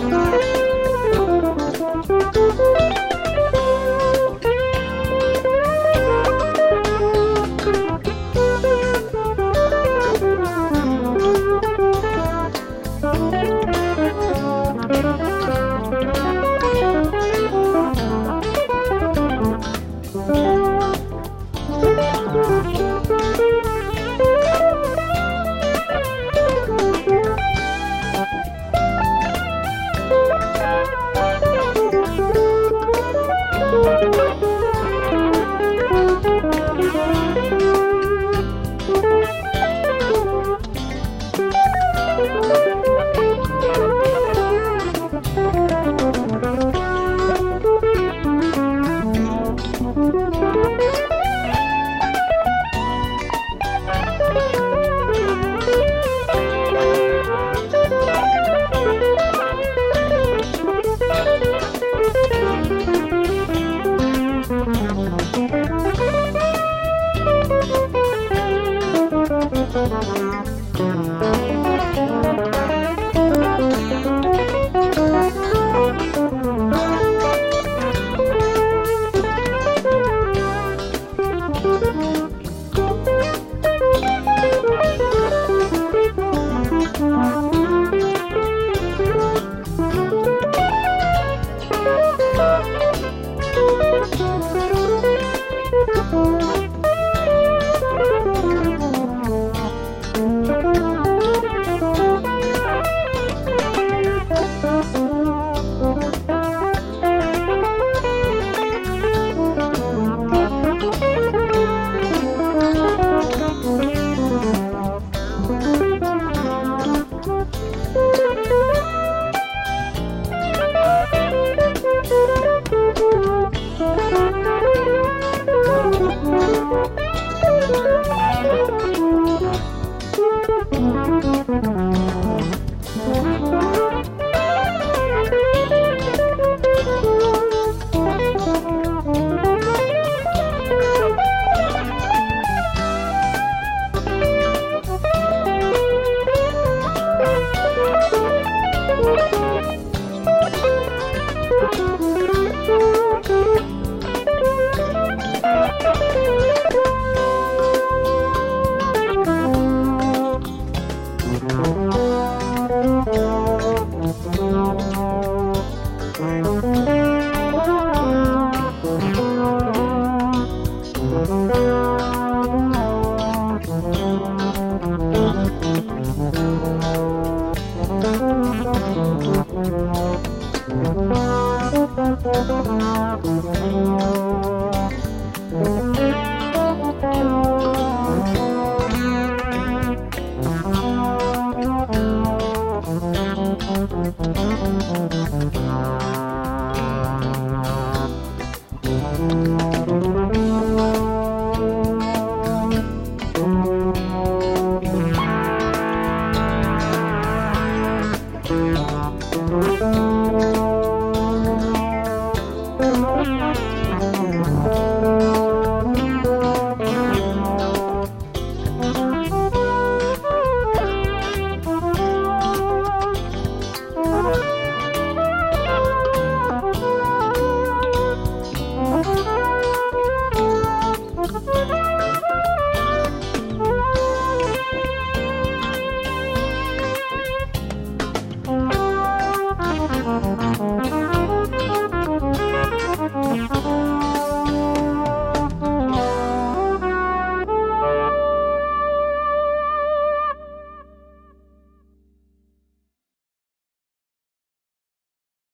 Bye. Thank